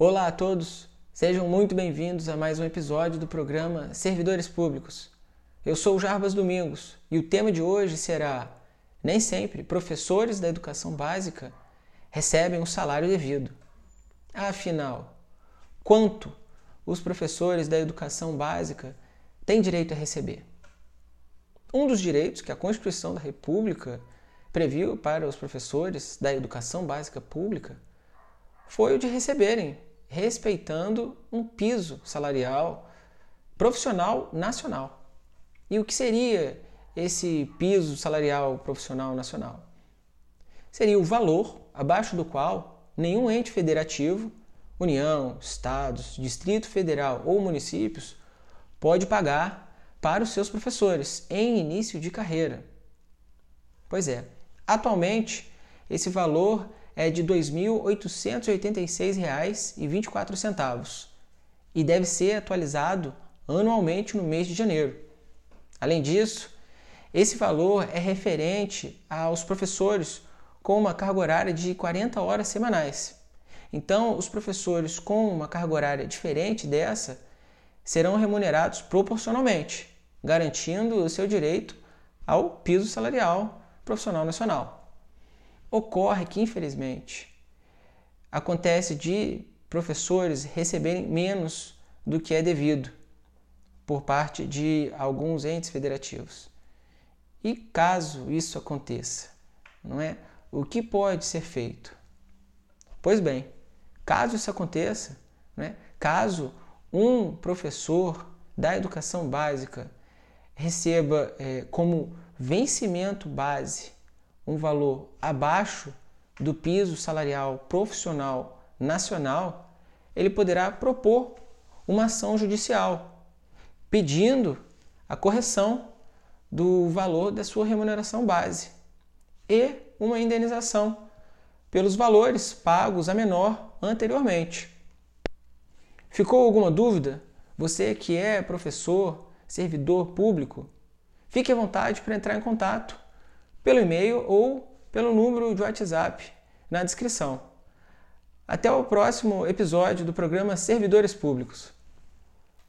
Olá a todos, sejam muito bem-vindos a mais um episódio do programa Servidores Públicos. Eu sou o Jarbas Domingos e o tema de hoje será: Nem sempre professores da educação básica recebem o salário devido. Afinal, quanto os professores da educação básica têm direito a receber? Um dos direitos que a Constituição da República previu para os professores da educação básica pública foi o de receberem, respeitando um piso salarial profissional nacional. E o que seria esse piso salarial profissional nacional? Seria o valor abaixo do qual nenhum ente federativo, União, Estados, Distrito Federal ou municípios pode pagar para os seus professores em início de carreira. Pois é, atualmente esse valor é de R$ 2.886,24 e deve ser atualizado anualmente no mês de janeiro. Além disso, esse valor é referente aos professores com uma carga horária de 40 horas semanais. Então, os professores com uma carga horária diferente dessa serão remunerados proporcionalmente, garantindo o seu direito ao piso salarial profissional nacional. Ocorre que, infelizmente, acontece de professores receberem menos do que é devido por parte de alguns entes federativos. E caso isso aconteça, não é? O que pode ser feito? Pois bem, caso isso aconteça, né? caso um professor da educação básica receba é, como vencimento base um valor abaixo do piso salarial profissional nacional, ele poderá propor uma ação judicial pedindo a correção do valor da sua remuneração base e uma indenização pelos valores pagos a menor anteriormente. Ficou alguma dúvida? Você que é professor, servidor público, fique à vontade para entrar em contato pelo e-mail ou pelo número de WhatsApp na descrição. Até o próximo episódio do programa Servidores Públicos.